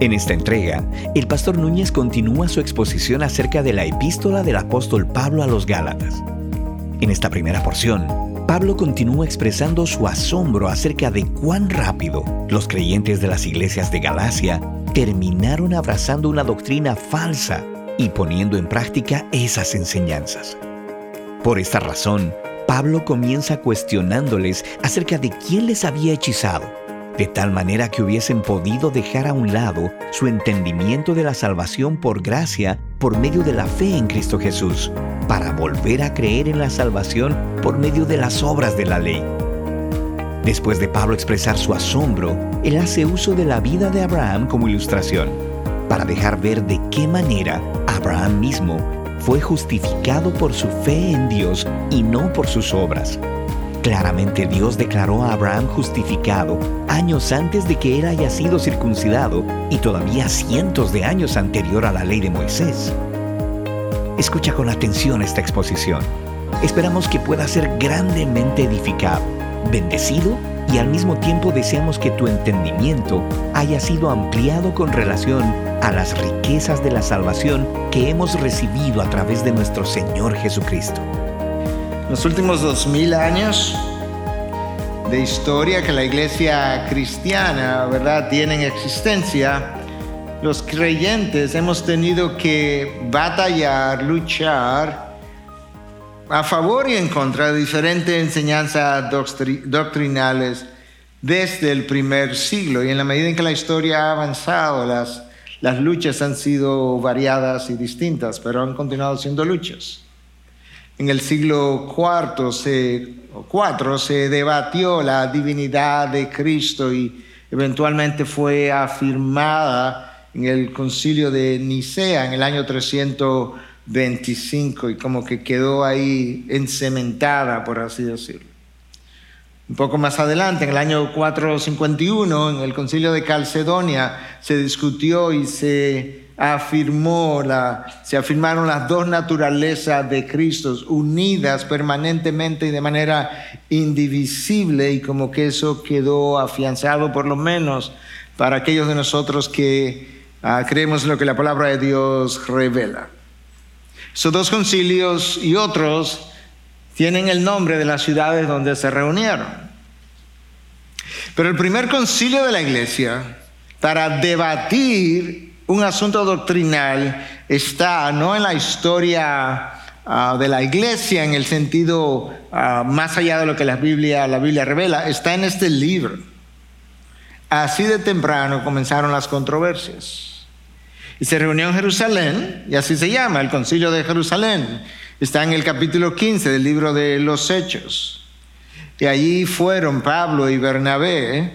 En esta entrega, el pastor Núñez continúa su exposición acerca de la epístola del apóstol Pablo a los Gálatas. En esta primera porción, Pablo continúa expresando su asombro acerca de cuán rápido los creyentes de las iglesias de Galacia terminaron abrazando una doctrina falsa y poniendo en práctica esas enseñanzas. Por esta razón, Pablo comienza cuestionándoles acerca de quién les había hechizado, de tal manera que hubiesen podido dejar a un lado su entendimiento de la salvación por gracia por medio de la fe en Cristo Jesús, para volver a creer en la salvación por medio de las obras de la ley. Después de Pablo expresar su asombro, él hace uso de la vida de Abraham como ilustración, para dejar ver de qué manera Abraham mismo fue justificado por su fe en Dios y no por sus obras. Claramente Dios declaró a Abraham justificado años antes de que él haya sido circuncidado y todavía cientos de años anterior a la ley de Moisés. Escucha con atención esta exposición. Esperamos que pueda ser grandemente edificado, bendecido y al mismo tiempo deseamos que tu entendimiento haya sido ampliado con relación a las riquezas de la salvación que hemos recibido a través de nuestro Señor Jesucristo. Los últimos dos mil años de historia que la iglesia cristiana, ¿verdad?, tiene en existencia, los creyentes hemos tenido que batallar, luchar a favor y en contra de diferentes enseñanzas doctrinales desde el primer siglo. Y en la medida en que la historia ha avanzado, las, las luchas han sido variadas y distintas, pero han continuado siendo luchas. En el siglo IV se, IV se debatió la divinidad de Cristo y eventualmente fue afirmada en el concilio de Nicea en el año 325 y como que quedó ahí encementada, por así decirlo. Un poco más adelante, en el año 451, en el concilio de Calcedonia, se discutió y se afirmó la, se afirmaron las dos naturalezas de Cristo unidas permanentemente y de manera indivisible y como que eso quedó afianzado por lo menos para aquellos de nosotros que ah, creemos en lo que la palabra de Dios revela. Esos dos concilios y otros tienen el nombre de las ciudades donde se reunieron. Pero el primer concilio de la iglesia, para debatir un asunto doctrinal está no en la historia ah, de la iglesia en el sentido ah, más allá de lo que la Biblia, la Biblia revela, está en este libro. Así de temprano comenzaron las controversias. Y se reunió en Jerusalén, y así se llama, el concilio de Jerusalén. Está en el capítulo 15 del libro de los Hechos. Y allí fueron Pablo y Bernabé,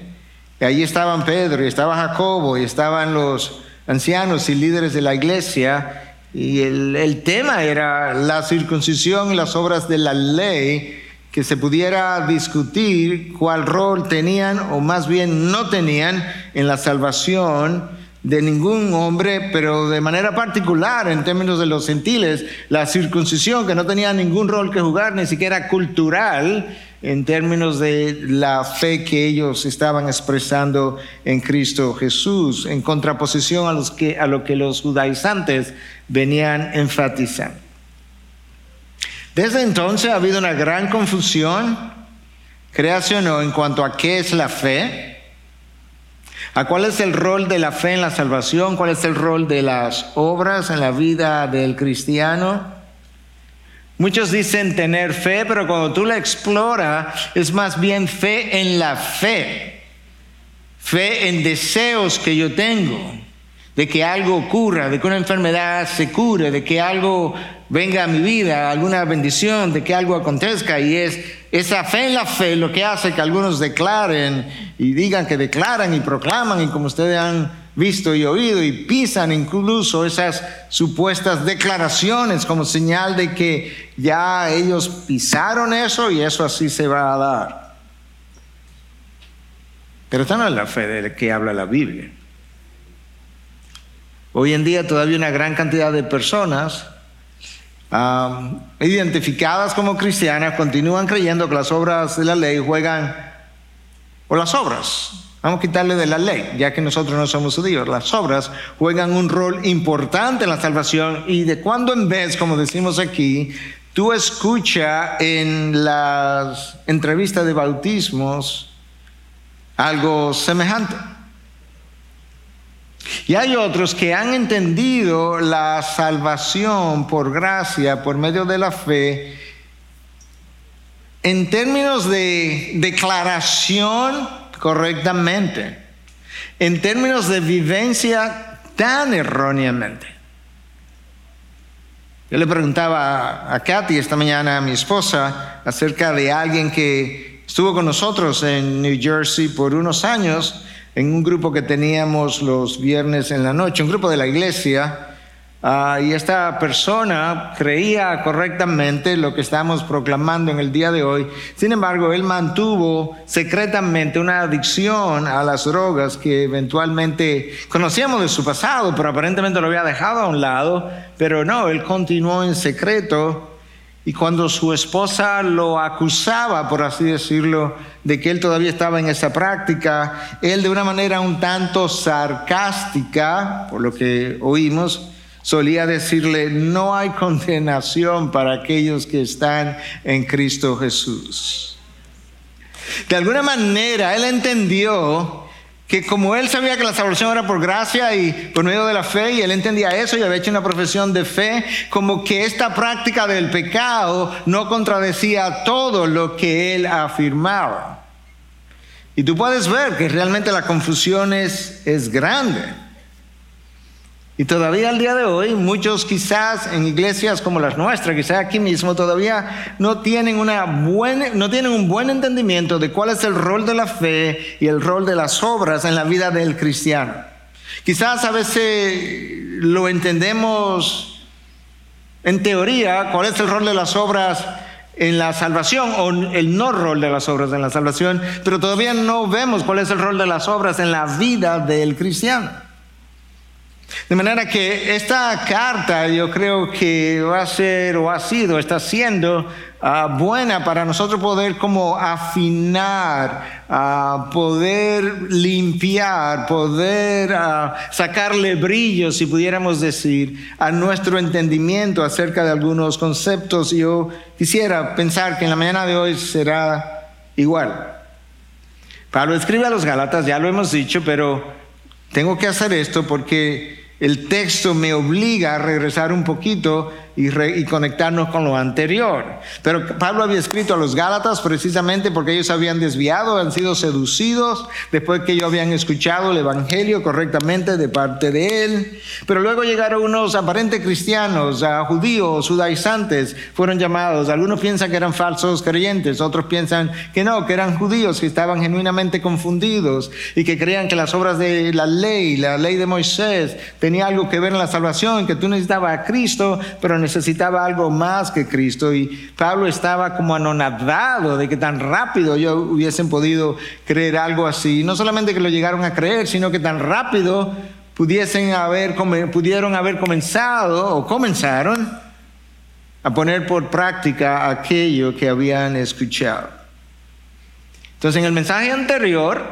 y allí estaban Pedro, y estaba Jacobo, y estaban los ancianos y líderes de la iglesia y el, tema era la circuncisión y las obras de la ley, que se pudiera discutir cuál rol tenían o más bien no tenían en la salvación de ningún hombre, pero de manera particular en términos de los gentiles, la circuncisión que no tenía ningún rol que jugar, ni siquiera cultural, en términos de la fe que ellos estaban expresando en Cristo Jesús, en contraposición a, los que, a lo que los judaizantes venían enfatizando. Desde entonces ha habido una gran confusión, creación o en cuanto a qué es la fe, a cuál es el rol de la fe en la salvación, cuál es el rol de las obras en la vida del cristiano. Muchos dicen tener fe, pero cuando tú la exploras es más bien fe en la fe, fe en deseos que yo tengo, de que algo ocurra, de que una enfermedad se cure, de que algo venga a mi vida, alguna bendición, de que algo acontezca. Y es esa fe en la fe lo que hace que algunos declaren y digan que declaran y proclaman y como ustedes han visto y oído y pisan incluso esas supuestas declaraciones como señal de que ya ellos pisaron eso y eso así se va a dar. Pero esta no es la fe de que habla la Biblia. Hoy en día todavía una gran cantidad de personas identificadas como cristianas continúan creyendo que las obras de la ley juegan, o las obras Vamos a quitarle de la ley, ya que nosotros no somos judíos. Las obras juegan un rol importante en la salvación y de cuando en vez, como decimos aquí, tú escuchas en las entrevistas de bautismos algo semejante. Y hay otros que han entendido la salvación por gracia, por medio de la fe, en términos de declaración correctamente, en términos de vivencia tan erróneamente. Yo le preguntaba a Katy esta mañana, a mi esposa, acerca de alguien que estuvo con nosotros en New Jersey por unos años en un grupo que teníamos los viernes en la noche, un grupo de la iglesia, ah, y esta persona creía correctamente lo que estamos proclamando en el día de hoy. Sin embargo, él mantuvo secretamente una adicción a las drogas que eventualmente conocíamos de su pasado, pero aparentemente lo había dejado a un lado, pero no, él continuó en secreto y cuando su esposa lo acusaba, por así decirlo, de que él todavía estaba en esa práctica, él de una manera un tanto sarcástica, por lo que oímos, solía decirle, no hay condenación para aquellos que están en Cristo Jesús. De alguna manera, él entendió que como él sabía que la salvación era por gracia y por medio de la fe, y él entendía eso y había hecho una profesión de fe, como que esta práctica del pecado no contradecía todo lo que él afirmaba. Y tú puedes ver que realmente la confusión es, es grande. Y todavía al día de hoy, muchos quizás en iglesias como las nuestras, quizás aquí mismo, todavía no tienen, una buena, no tienen un buen entendimiento de cuál es el rol de la fe y el rol de las obras en la vida del cristiano. Quizás a veces lo entendemos en teoría, cuál es el rol de las obras en la salvación o el no rol de las obras en la salvación, pero todavía no vemos cuál es el rol de las obras en la vida del cristiano. De manera que esta carta yo creo que va a ser o ha sido, está siendo ah, buena para nosotros poder como afinar, uh, poder limpiar, poder ah, sacarle brillo, si pudiéramos decir, a nuestro entendimiento acerca de algunos conceptos. Yo quisiera pensar que en la mañana de hoy será igual. Pablo escribe a los Galatas, ya lo hemos dicho, pero tengo que hacer esto porque el texto me obliga a regresar un poquito y, conectarnos con lo anterior. Pero Pablo había escrito a los Gálatas precisamente porque ellos habían desviado, han sido seducidos después que ellos habían escuchado el Evangelio correctamente de parte de él. Pero luego llegaron unos aparentes cristianos, a judíos, judaizantes, fueron llamados. Algunos piensan que eran falsos creyentes, otros piensan que no, que eran judíos, que estaban genuinamente confundidos y que creían que las obras de la ley, la ley de Moisés, tenía algo que ver en la salvación, que tú necesitabas a Cristo, pero necesitaba algo más que Cristo y Pablo estaba como anonadado de que tan rápido ellos hubiesen podido creer algo así. No solamente que lo llegaron a creer, sino que tan rápido pudiesen haber, pudieron haber comenzado o comenzaron a poner por práctica aquello que habían escuchado. Entonces en el mensaje anterior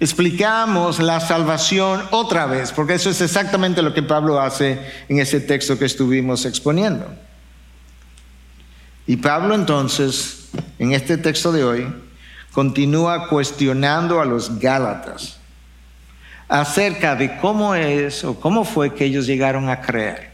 explicamos la salvación otra vez, porque eso es exactamente lo que Pablo hace en ese texto que estuvimos exponiendo. Y Pablo entonces, en este texto de hoy, continúa cuestionando a los Gálatas acerca de cómo es o cómo fue que ellos llegaron a creer.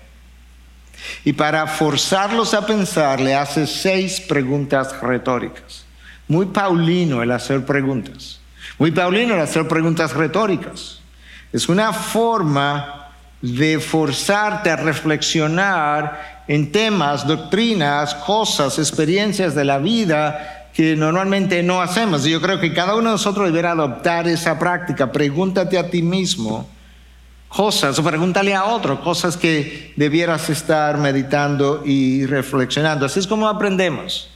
Y para forzarlos a pensar, le hace seis preguntas retóricas. Muy paulino el hacer preguntas. Muy Paulino el hacer preguntas retóricas. Es una forma de forzarte a reflexionar en temas, doctrinas, cosas, experiencias de la vida que normalmente no hacemos. Y yo creo que cada uno de nosotros deberá adoptar esa práctica. Pregúntate a ti mismo cosas o pregúntale a otro cosas que debieras estar meditando y reflexionando. Así es como aprendemos.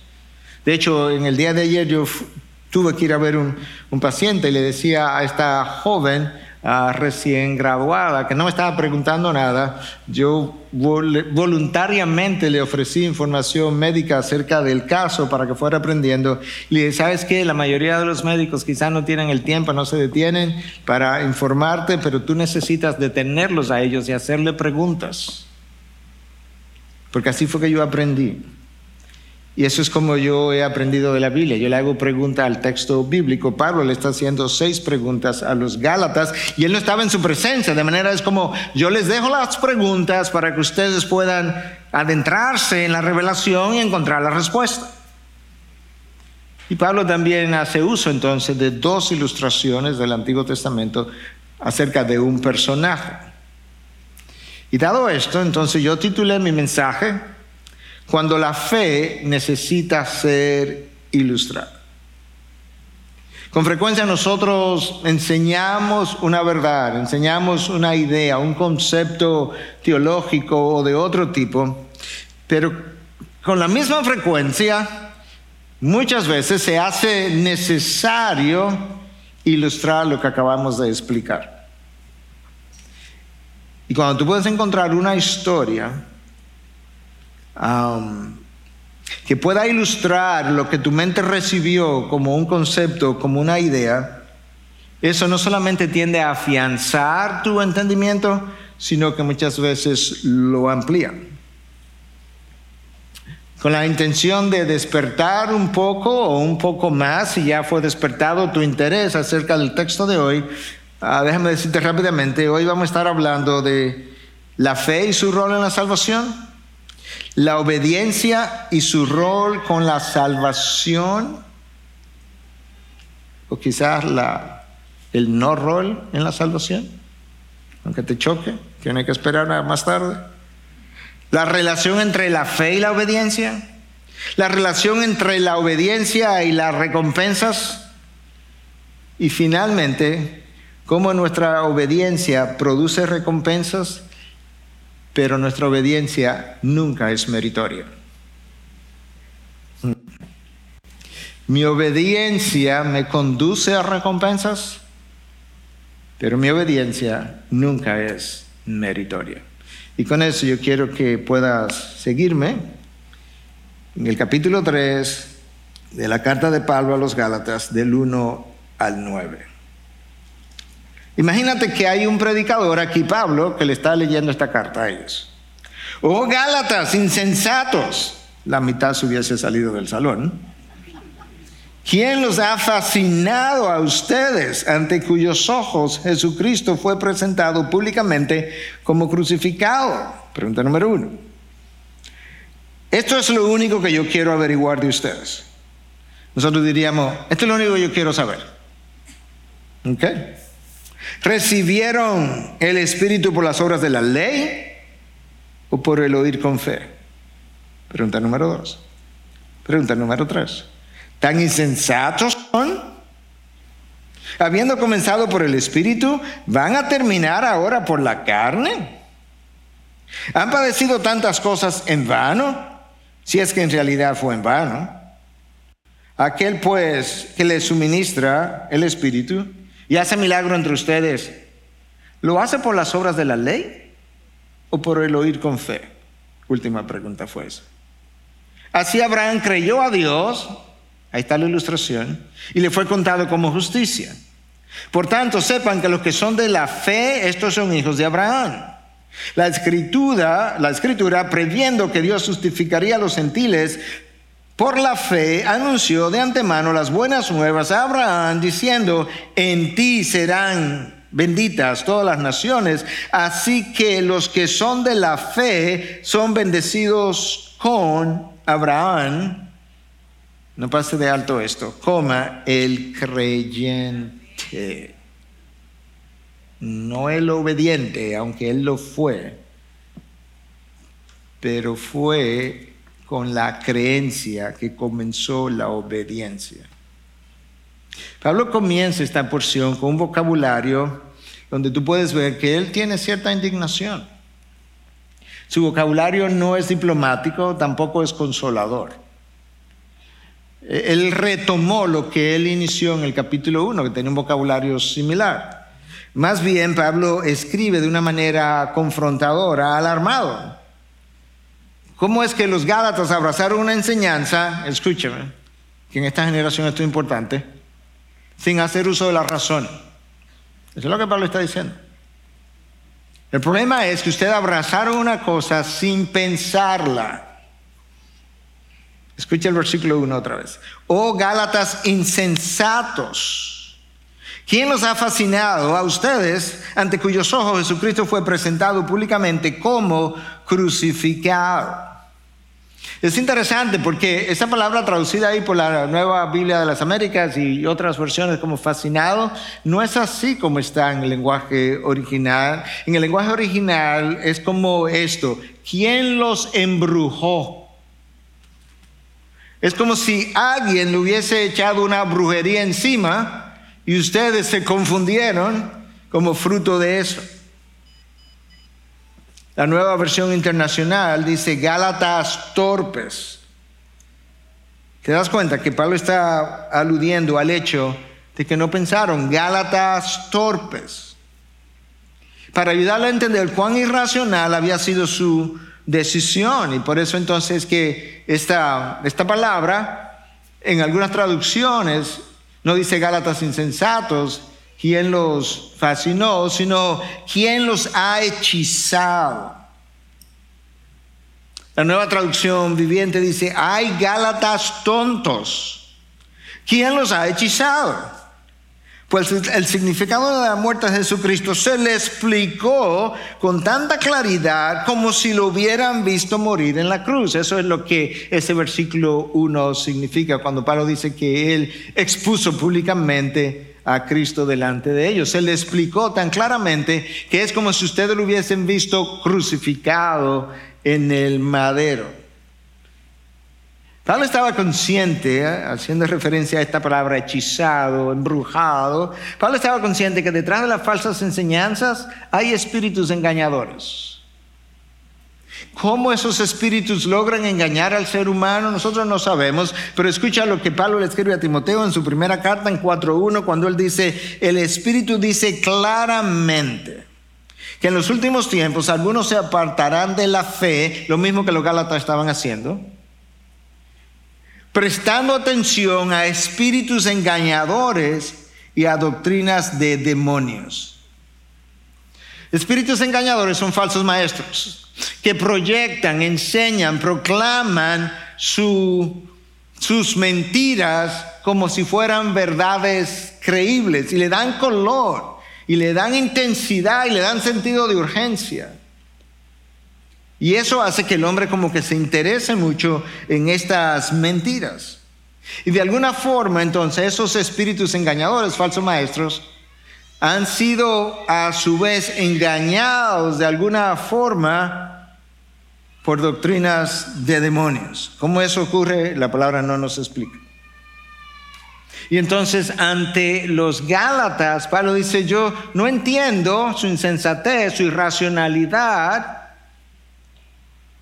De hecho, en el día de ayer yo tuve que ir a ver un, paciente y le decía a esta joven, ah, recién graduada, que no me estaba preguntando nada. Yo voluntariamente le ofrecí información médica acerca del caso para que fuera aprendiendo. Le dije, ¿sabes qué? La mayoría de los médicos quizás no tienen el tiempo, no se detienen para informarte, pero tú necesitas detenerlos a ellos y hacerle preguntas. Porque así fue que yo aprendí. Y eso es como yo he aprendido de la Biblia. Yo le hago pregunta al texto bíblico. Pablo le está haciendo seis preguntas a los Gálatas y él no estaba en su presencia. De manera es como yo les dejo las preguntas para que ustedes puedan adentrarse en la revelación y encontrar la respuesta. Y Pablo también hace uso entonces de dos ilustraciones del Antiguo Testamento acerca de un personaje. Y dado esto, entonces yo titulé mi mensaje cuando la fe necesita ser ilustrada. Con frecuencia nosotros enseñamos una verdad, enseñamos una idea, un concepto teológico o de otro tipo, pero con la misma frecuencia muchas veces se hace necesario ilustrar lo que acabamos de explicar. Y cuando tú puedes encontrar una historia que pueda ilustrar lo que tu mente recibió como un concepto, como una idea, eso no solamente tiende a afianzar tu entendimiento, sino que muchas veces lo amplía. Con la intención de despertar un poco o un poco más, si ya fue despertado tu interés acerca del texto de hoy, ah, déjame decirte rápidamente, hoy vamos a estar hablando de la fe y su rol en la salvación la obediencia y su rol con la salvación, o quizás la, el no rol en la salvación, aunque te choque, tiene que esperar más tarde. La relación entre la fe y la obediencia, la relación entre la obediencia y las recompensas, y finalmente, cómo nuestra obediencia produce recompensas pero nuestra obediencia nunca es meritoria. Mi obediencia me conduce a recompensas, pero mi obediencia nunca es meritoria. Y con eso yo quiero que puedas seguirme en el capítulo 3 de la carta de Pablo a los Gálatas del 1 al 9. Imagínate que hay un predicador aquí, Pablo, que le está leyendo esta carta a ellos. Oh Gálatas, insensatos. La mitad se hubiese salido del salón. ¿Quién los ha fascinado a ustedes ante cuyos ojos Jesucristo fue presentado públicamente como crucificado? Pregunta número uno. Esto es lo único que yo quiero averiguar de ustedes. Nosotros diríamos, esto es lo único que yo quiero saber. ¿Ok? ¿Recibieron el Espíritu por las obras de la ley o por el oír con fe? Pregunta número dos. Pregunta número tres. ¿Tan insensatos son? Habiendo comenzado por el Espíritu, ¿van a terminar ahora por la carne? ¿Han padecido tantas cosas en vano? Si es que en realidad fue en vano. Aquel pues que le suministra el Espíritu y hace milagro entre ustedes, ¿lo hace por las obras de la ley o por el oír con fe? Última pregunta fue esa. Así Abraham creyó a Dios, ahí está la ilustración, y le fue contado como justicia. Por tanto, sepan que los que son de la fe, estos son hijos de Abraham. La escritura, la escritura, previendo que Dios justificaría a los gentiles, por la fe anunció de antemano las buenas nuevas a Abraham, diciendo, en ti serán benditas todas las naciones. Así que los que son de la fe son bendecidos con Abraham. No pase de alto esto, coma el creyente. No el obediente, aunque él lo fue, pero fue con la creencia que comenzó la obediencia. Pablo comienza esta porción con un vocabulario donde tú puedes ver que él tiene cierta indignación. Su vocabulario no es diplomático, tampoco es consolador. Él retomó lo que él inició en el capítulo 1, que tenía un vocabulario similar. Más bien, Pablo escribe de una manera confrontadora, alarmado. ¿Cómo es que los Gálatas abrazaron una enseñanza, escúcheme, que en esta generación esto es importante, sin hacer uso de la razón? Eso es lo que Pablo está diciendo. El problema es que ustedes abrazaron una cosa sin pensarla. Escucha el versículo 1 otra vez. Oh Gálatas insensatos. ¿Quién los ha fascinado a ustedes ante cuyos ojos Jesucristo fue presentado públicamente como crucificado? Es interesante porque esa palabra traducida ahí por la nueva Biblia de las Américas y otras versiones como fascinado, no es así como está en el lenguaje original. En el lenguaje original es como esto, ¿quién los embrujó? Es como si alguien le hubiese echado una brujería encima y ustedes se confundieron como fruto de eso. La nueva versión internacional dice Gálatas torpes. ¿Te das cuenta que Pablo está aludiendo al hecho de que no pensaron Gálatas torpes? Para ayudarle a entender cuán irracional había sido su decisión. Y por eso entonces que esta, esta palabra en algunas traducciones no dice Gálatas insensatos, quién los fascinó, sino quién los ha hechizado. La nueva traducción viviente dice, hay Gálatas tontos. ¿Quién los ha hechizado? Pues el significado de la muerte de Jesucristo se le explicó con tanta claridad como si lo hubieran visto morir en la cruz. Eso es lo que ese versículo 1 significa cuando Pablo dice que él expuso públicamente a Cristo delante de ellos. Se le explicó tan claramente que es como si ustedes lo hubiesen visto crucificado en el madero. Pablo estaba consciente, ¿eh? haciendo referencia a esta palabra hechizado, embrujado, Pablo estaba consciente que detrás de las falsas enseñanzas hay espíritus engañadores. ¿Cómo esos espíritus logran engañar al ser humano? Nosotros no sabemos, pero escucha lo que Pablo le escribe a Timoteo en su primera carta en 4.1, cuando él dice, el espíritu dice claramente que en los últimos tiempos algunos se apartarán de la fe, lo mismo que los Gálatas estaban haciendo prestando atención a espíritus engañadores y a doctrinas de demonios. Espíritus engañadores son falsos maestros que proyectan, enseñan, proclaman sus mentiras como si fueran verdades creíbles y le dan color y le dan intensidad y le dan sentido de urgencia. Y eso hace que el hombre como que se interese mucho en estas mentiras. Y de alguna forma entonces esos espíritus engañadores, falsos maestros, han sido a su vez engañados de alguna forma por doctrinas de demonios. ¿Cómo eso ocurre? La palabra no nos explica. Y entonces ante los Gálatas, Pablo dice, yo no entiendo su insensatez, su irracionalidad,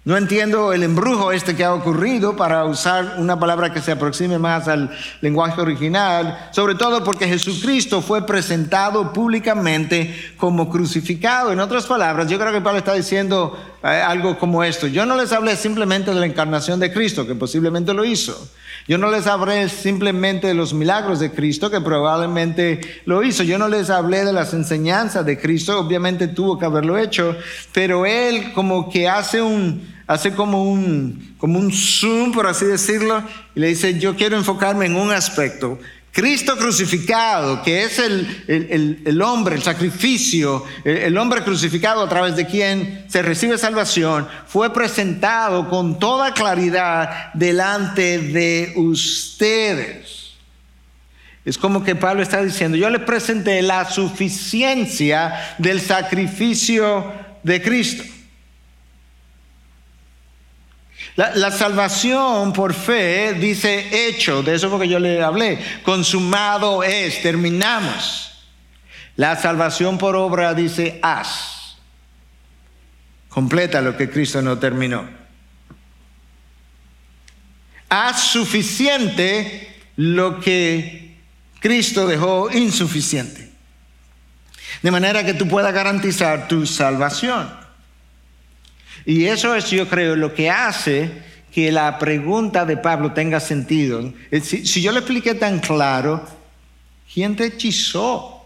no entiendo el embrujo este que ha ocurrido para usar una palabra que se aproxime más al lenguaje original, sobre todo porque Jesucristo fue presentado públicamente como crucificado. En otras palabras, yo creo que Pablo está diciendo eh, algo como esto. Yo no les hablé simplemente de la encarnación de Cristo, que posiblemente lo hizo. Yo no les hablé simplemente de los milagros de Cristo, que probablemente lo hizo. Yo no les hablé de las enseñanzas de Cristo, obviamente tuvo que haberlo hecho, pero Él como que hace un hace como un, como un zoom, por así decirlo, y le dice, yo quiero enfocarme en un aspecto. Cristo crucificado, que es el, el, hombre, el sacrificio, el, hombre crucificado a través de quien se recibe salvación, fue presentado con toda claridad delante de ustedes. Es como que Pablo está diciendo, yo le presenté la suficiencia del sacrificio de Cristo. La, salvación por fe dice hecho, de eso fue que yo le hablé, consumado es, terminamos. La salvación por obra dice haz, completa lo que Cristo no terminó. Haz suficiente lo que Cristo dejó insuficiente. De manera que tú puedas garantizar tu salvación. Y eso es, yo creo, lo que hace que la pregunta de Pablo tenga sentido. Si, si yo le expliqué tan claro, ¿quién te hechizó?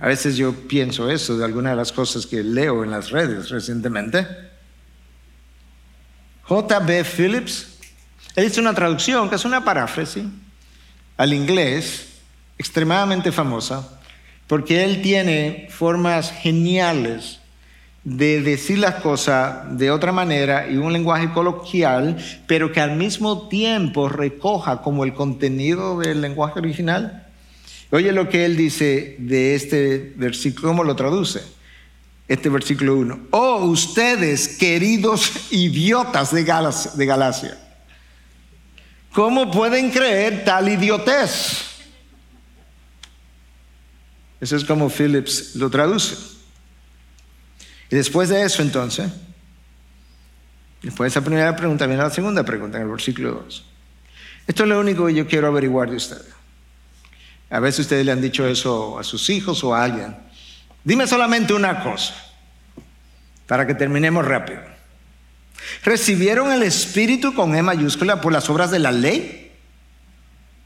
A veces yo pienso eso de algunas de las cosas que leo en las redes recientemente. J.B. Phillips, él hizo una traducción que es una paráfrasis al inglés extremadamente famosa, porque él tiene formas geniales de decir las cosas de otra manera y un lenguaje coloquial, pero que al mismo tiempo recoja como el contenido del lenguaje original. Oye lo que él dice de este versículo, ¿cómo lo traduce? Este versículo 1. Oh, ustedes, queridos idiotas de de Galacia, ¿cómo pueden creer tal idiotez? Eso es como Phillips lo traduce. Y después de eso, entonces, después de esa primera pregunta, viene la segunda pregunta en el versículo 2. Esto es lo único que yo quiero averiguar de ustedes. A veces ustedes le han dicho eso a sus hijos o a alguien. Dime solamente una cosa, para que terminemos rápido. ¿Recibieron el Espíritu con E mayúscula por las obras de la ley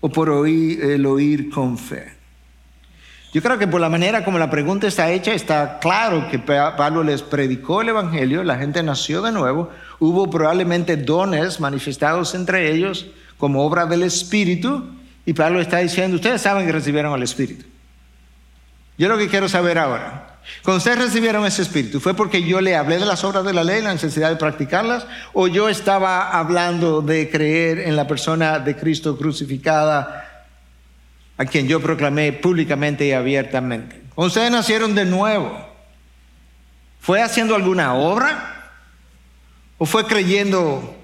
o por el oír con fe? Yo creo que por la manera como la pregunta está hecha, está claro que Pablo les predicó el Evangelio, la gente nació de nuevo, hubo probablemente dones manifestados entre ellos como obra del Espíritu, y Pablo está diciendo, ustedes saben que recibieron el Espíritu. Yo lo que quiero saber ahora, cuando ustedes recibieron ese Espíritu, ¿fue porque yo le hablé de las obras de la ley, la necesidad de practicarlas? ¿O yo estaba hablando de creer en la persona de Cristo crucificada, a quien yo proclamé públicamente y abiertamente? Ustedes nacieron de nuevo, ¿fue haciendo alguna obra? ¿O fue creyendo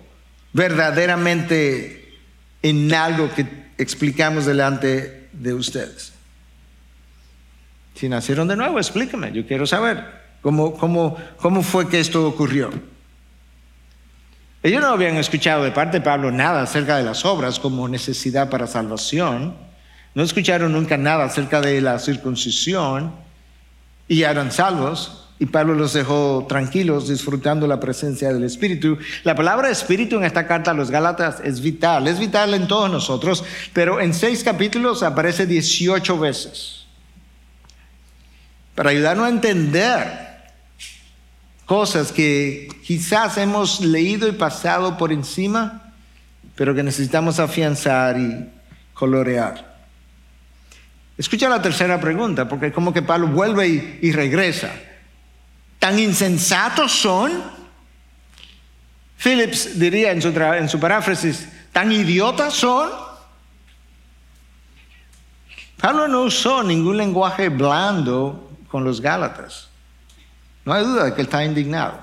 verdaderamente en algo que explicamos delante de ustedes. Si nacieron de nuevo, explíqueme, yo quiero saber cómo, cómo, cómo fue que esto ocurrió. Ellos no habían escuchado de parte de Pablo nada acerca de las obras como necesidad para salvación. No escucharon nunca nada acerca de la circuncisión y eran salvos. Y Pablo los dejó tranquilos, disfrutando la presencia del Espíritu. La palabra Espíritu en esta carta a los Gálatas es vital, es vital en todos nosotros, pero en seis capítulos aparece 18 veces. Para ayudarnos a entender cosas que quizás hemos leído y pasado por encima, pero que necesitamos afianzar y colorear. Escucha la tercera pregunta, porque como que Pablo vuelve y, regresa tan insensatos son. Phillips diría en su, en su paráfrasis, tan idiotas son. Pablo no usó ningún lenguaje blando con los Gálatas. No hay duda de que él está indignado.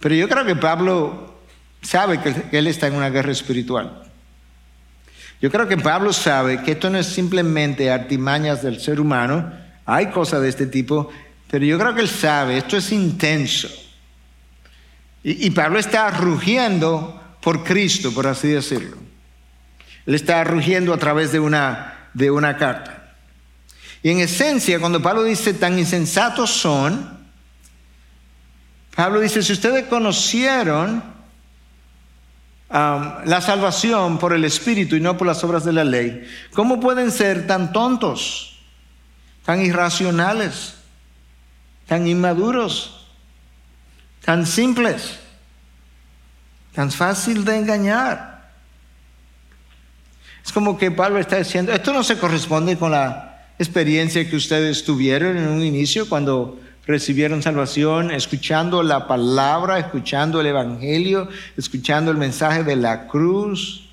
Pero yo creo que Pablo sabe que él está en una guerra espiritual. Yo creo que Pablo sabe que esto no es simplemente artimañas del ser humano, hay cosas de este tipo, pero yo creo que él sabe, esto es intenso. Y, Pablo está rugiendo por Cristo, por así decirlo. Él está rugiendo a través de una, de una carta. Y en esencia, cuando Pablo dice tan insensatos son, Pablo dice, si ustedes conocieron la salvación por el Espíritu y no por las obras de la ley, ¿cómo pueden ser tan tontos, tan irracionales? tan inmaduros, tan simples, tan fácil de engañar. Es como que Pablo está diciendo, esto no se corresponde con la experiencia que ustedes tuvieron en un inicio cuando recibieron salvación, escuchando la palabra, escuchando el Evangelio, escuchando el mensaje de la cruz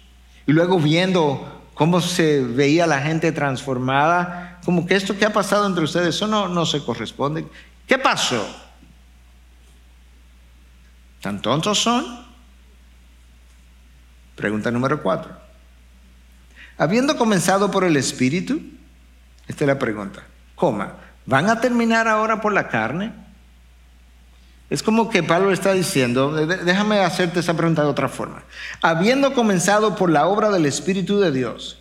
y luego viendo cómo se veía la gente transformada, como que esto que ha pasado entre ustedes, eso no, no se corresponde. ¿Qué pasó? ¿Tan tontos son? Pregunta número cuatro. Habiendo comenzado por el Espíritu, esta es la pregunta, coma, ¿van a terminar ahora por la carne? Es como que Pablo está diciendo, déjame hacerte esa pregunta de otra forma. Habiendo comenzado por la obra del Espíritu de Dios,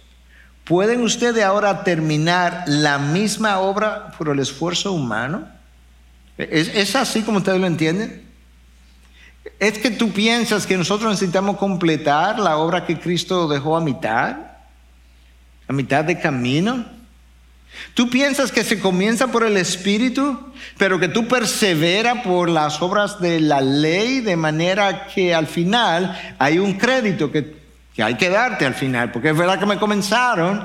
¿pueden ustedes ahora terminar la misma obra por el esfuerzo humano? ¿Es, así como ustedes lo entienden? ¿Es que tú piensas que nosotros necesitamos completar la obra que Cristo dejó a mitad? ¿A mitad de camino? ¿Tú piensas que se comienza por el Espíritu, pero que tú perseveras por las obras de la ley de manera que al final hay un crédito que, que hay que darte al final? Porque es verdad que me comenzaron,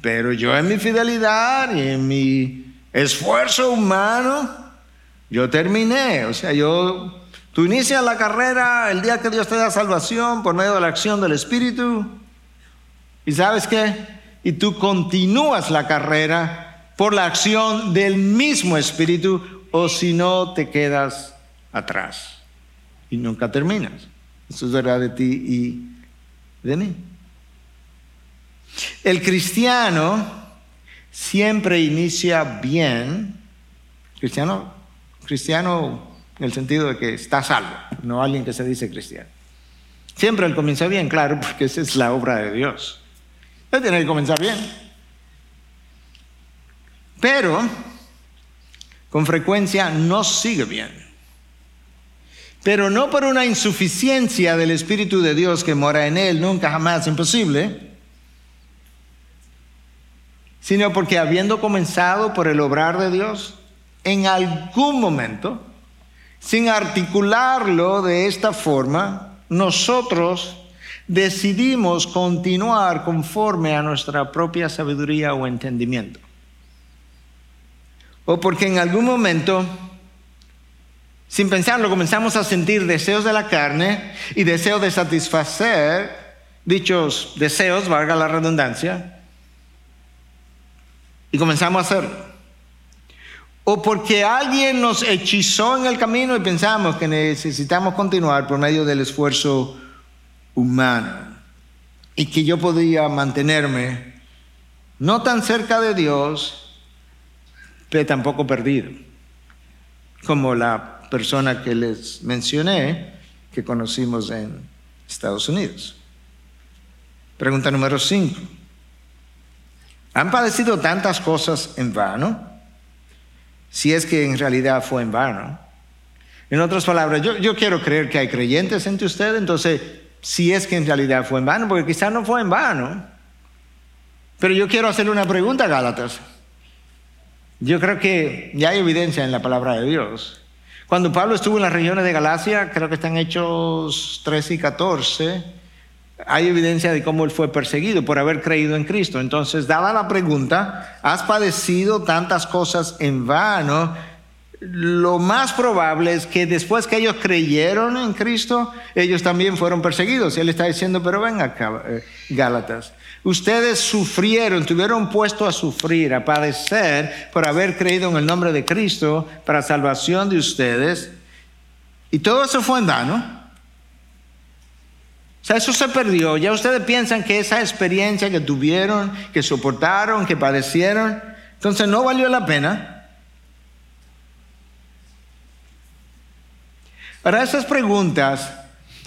pero yo en mi fidelidad y en mi esfuerzo humano, yo terminé. O sea, yo Tú inicias la carrera el día que Dios te da salvación por medio de la acción del Espíritu. ¿Y sabes qué? Y tú continúas la carrera por la acción del mismo Espíritu o si no te quedas atrás y nunca terminas. Eso es de ti y de mí. El cristiano siempre inicia bien. Cristiano, cristiano en el sentido de que está salvo, no alguien que se dice cristiano. Siempre él comienza bien, claro, porque esa es la obra de Dios. Tiene que comenzar bien. Pero con frecuencia no sigue bien. Pero no por una insuficiencia del Espíritu de Dios que mora en él, nunca jamás imposible, sino porque habiendo comenzado por el obrar de Dios, en algún momento sin articularlo de esta forma, nosotros decidimos continuar conforme a nuestra propia sabiduría o entendimiento. O porque en algún momento, sin pensarlo, comenzamos a sentir deseos de la carne y deseos de satisfacer dichos deseos, valga la redundancia, y comenzamos a hacerlo o porque alguien nos hechizó en el camino y pensamos que necesitamos continuar por medio del esfuerzo humano y que yo podía mantenerme no tan cerca de Dios, pero tampoco perdido, como la persona que les mencioné que conocimos en Estados Unidos. Pregunta número 5. ¿Han padecido tantas cosas en vano? si es que en realidad fue en vano. En otras palabras, yo, quiero creer que hay creyentes entre ustedes, entonces, si es que en realidad fue en vano, porque quizás no fue en vano. Pero yo quiero hacerle una pregunta a Gálatas. Yo creo que ya hay evidencia en la palabra de Dios. Cuando Pablo estuvo en las regiones de Galacia, creo que están hechos 13 y 14, hay evidencia de cómo él fue perseguido por haber creído en Cristo. Entonces, dada la pregunta, ¿has padecido tantas cosas en vano? Lo más probable es que después que ellos creyeron en Cristo, ellos también fueron perseguidos. Y él está diciendo, pero ven acá, eh, Gálatas, ustedes sufrieron, tuvieron puesto a sufrir, a padecer por haber creído en el nombre de Cristo para salvación de ustedes. Y todo eso fue en vano. O sea, eso se perdió. Ya ustedes piensan que esa experiencia que tuvieron, que soportaron, que padecieron, entonces no valió la pena. Para esas preguntas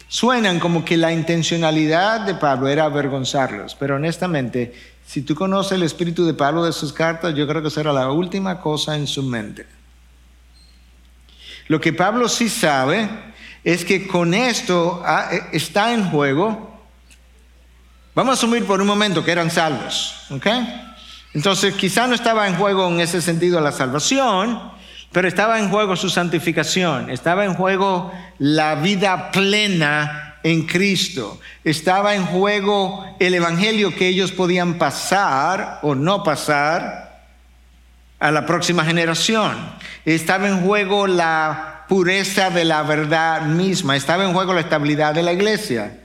suenan como que la intencionalidad de Pablo era avergonzarlos, pero honestamente, si tú conoces el espíritu de Pablo de sus cartas, yo creo que será la última cosa en su mente. Lo que Pablo sí sabe es que con esto ah, eh, está en juego, vamos a asumir por un momento que eran salvos, ¿ok? Entonces quizá no estaba en juego en ese sentido la salvación, pero estaba en juego su santificación, estaba en juego la vida plena en Cristo, estaba en juego el evangelio que ellos podían pasar o no pasar a la próxima generación, estaba en juego la pureza de la verdad misma, estaba en juego la estabilidad de la iglesia,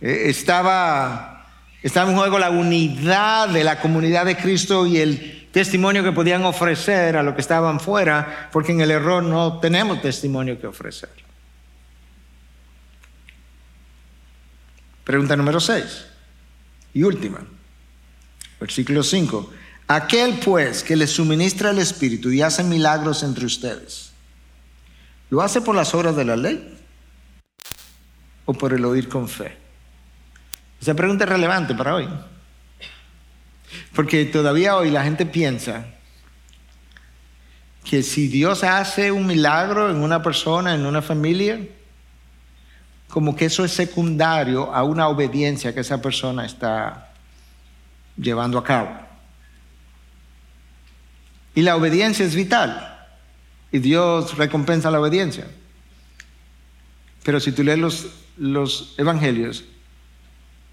eh, estaba, estaba en juego la unidad de la comunidad de Cristo y el testimonio que podían ofrecer a los que estaban fuera, porque en el error no tenemos testimonio que ofrecer. Pregunta número 6 y última, versículo 5. Aquel pues que les suministra el Espíritu y hace milagros entre ustedes ¿Lo hace por las obras de la ley o por el oír con fe? Esa pregunta es relevante para hoy. Porque todavía hoy la gente piensa que si Dios hace un milagro en una persona, en una familia, como que eso es secundario a una obediencia que esa persona está llevando a cabo. Y la obediencia es vital. Y Dios recompensa la obediencia. Pero si tú lees los, los evangelios,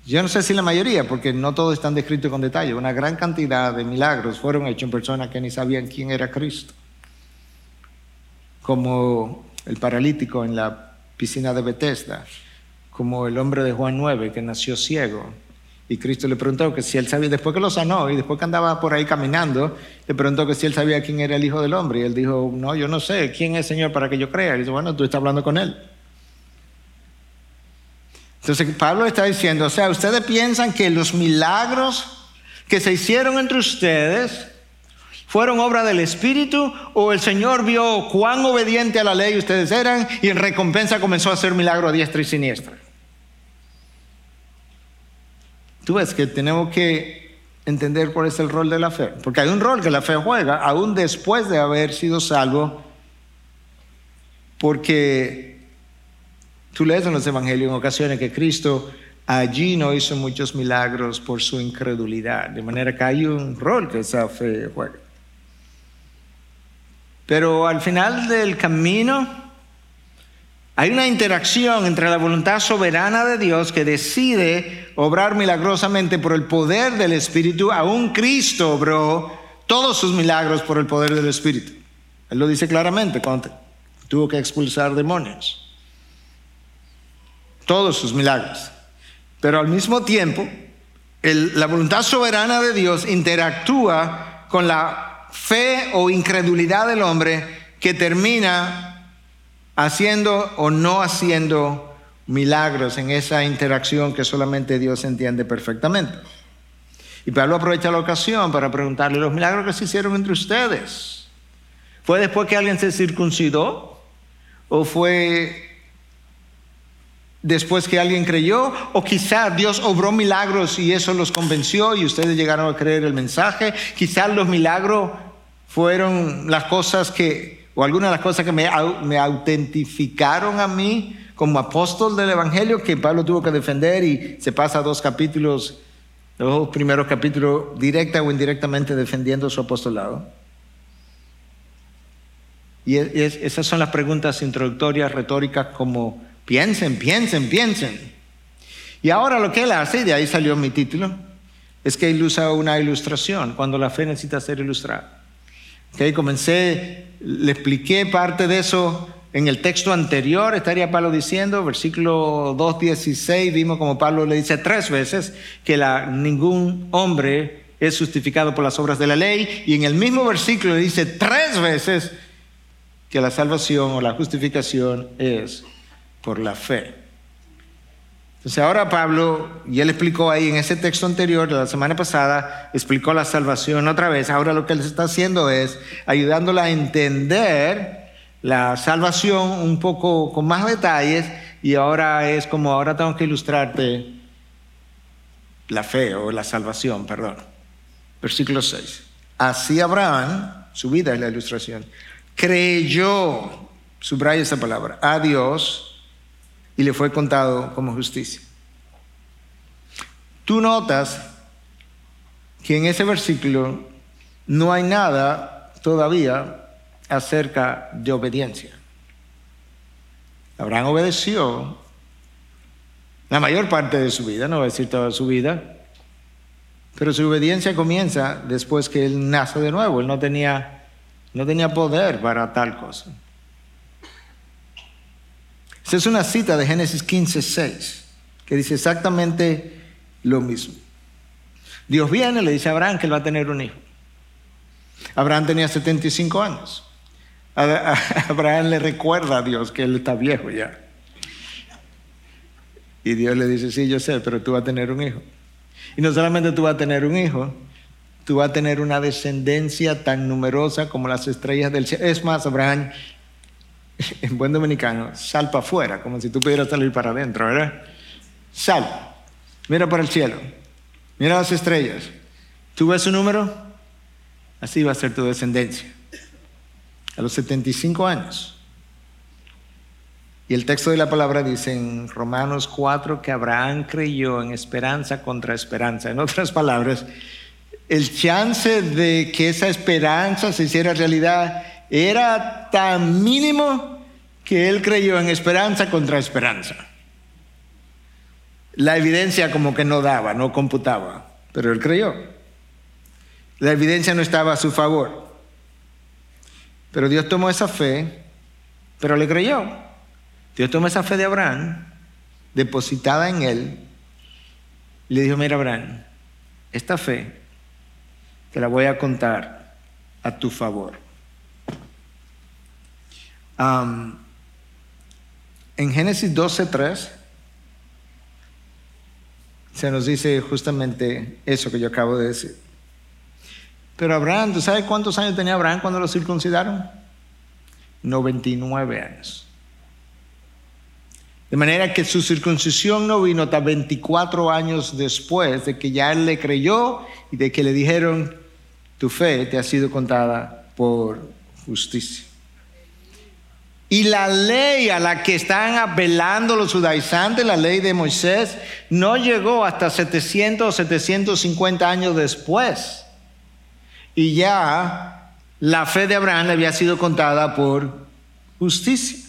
yo no sé si la mayoría, porque no todos están descritos con detalle, una gran cantidad de milagros fueron hechos en personas que ni sabían quién era Cristo como el paralítico en la piscina de Bethesda, como el hombre de Juan 9 que nació ciego. Y Cristo le preguntó que si él sabía, después que lo sanó y después que andaba por ahí caminando, le preguntó que si él sabía quién era el Hijo del Hombre. Y él dijo, no, yo no sé, ¿quién es Señor para que yo crea? Y dice, bueno, tú estás hablando con él. Entonces Pablo está diciendo, o sea, ustedes piensan que los milagros que se hicieron entre ustedes ¿Fueron obra del Espíritu o el Señor vio cuán obediente a la ley ustedes eran y en recompensa comenzó a hacer milagro a diestra y siniestra? Tú ves que tenemos que entender cuál es el rol de la fe, porque hay un rol que la fe juega aún después de haber sido salvo, porque tú lees en los evangelios en ocasiones que Cristo allí no hizo muchos milagros por su incredulidad, de manera que hay un rol que esa fe juega. Pero al final del camino hay una interacción entre la voluntad soberana de Dios que decide obrar milagrosamente por el poder del Espíritu. Aún Cristo obró todos sus milagros por el poder del Espíritu. Él lo dice claramente cuando tuvo que expulsar demonios. Todos sus milagros. Pero al mismo tiempo, la voluntad soberana de Dios interactúa con la fe o incredulidad del hombre que termina haciendo o no haciendo milagros en esa interacción que solamente Dios entiende perfectamente. Y Pablo aprovecha la ocasión para preguntarle los milagros que se hicieron entre ustedes. ¿Fue después que alguien se circuncidó? ¿O fue después que alguien creyó, o quizá Dios obró milagros y eso los convenció y ustedes llegaron a creer el mensaje. Quizás los milagros fueron las cosas que, o algunas de las cosas que me, me autentificaron a mí como apóstol del Evangelio que Pablo tuvo que defender y se pasa dos capítulos, los dos primeros capítulos, directa o indirectamente defendiendo su apostolado. Y esas son las preguntas introductorias, retóricas, como Piensen, piensen, piensen. Y ahora lo que él hace, y de ahí salió mi título, es que él usa una ilustración cuando la fe necesita ser ilustrada. Okay, comencé, le expliqué parte de eso en el texto anterior, estaría Pablo diciendo, versículo 2.16, vimos como Pablo le dice tres veces que ningún hombre es justificado por las obras de la ley, y en el mismo versículo le dice tres veces que la salvación o la justificación es por la fe. Entonces ahora Pablo, y él explicó ahí en ese texto anterior, la semana pasada, explicó la salvación otra vez. Ahora lo que él está haciendo es ayudándola a entender la salvación un poco con más detalles y ahora es como, ahora tengo que ilustrarte la fe o la salvación, perdón. Versículo 6. Así Abraham, su vida es la ilustración, creyó, subraya esa palabra, a Dios y le fue contado como justicia. Tú notas que en ese versículo no hay nada todavía acerca de obediencia. Abraham obedeció la mayor parte de su vida, no voy a decir toda su vida, pero su obediencia comienza después que él nace de nuevo. Él no tenía, no tenía poder para tal cosa. Esta es una cita de Génesis 15, 6, que dice exactamente lo mismo. Dios viene y le dice a Abraham que él va a tener un hijo. Abraham tenía 75 años. Abraham le recuerda a Dios que él está viejo ya. Y Dios le dice, sí, yo sé, pero tú vas a tener un hijo. Y no solamente tú vas a tener un hijo, tú vas a tener una descendencia tan numerosa como las estrellas del cielo. Es más, Abraham en buen dominicano, sal para afuera, como si tú pudieras salir para adentro, ¿verdad? Sal, mira para el cielo, mira las estrellas. ¿Tú ves su número? Así va a ser tu descendencia. A los 75 años. Y el texto de la palabra dice en Romanos 4 que Abraham creyó en esperanza contra esperanza. En otras palabras, el chance de que esa esperanza se hiciera realidad era tan mínimo que él creyó en esperanza contra esperanza. La evidencia como que no daba, no computaba, pero él creyó. La evidencia no estaba a su favor. Pero Dios tomó esa fe, pero le creyó. Dios tomó esa fe de Abraham, depositada en él, y le dijo, mira Abraham, esta fe te la voy a contar a tu favor. En Génesis 12.3 se nos dice justamente eso que yo acabo de decir. Pero Abraham, ¿tú sabes cuántos años tenía Abraham cuando lo circuncidaron? 99 años. De manera que su circuncisión no vino hasta 24 años después de que ya él le creyó y de que le dijeron, tu fe te ha sido contada por justicia. Y la ley a la que están apelando los judaizantes, la ley de Moisés, no llegó hasta 700 o 750 años después. Y ya la fe de Abraham había sido contada por justicia.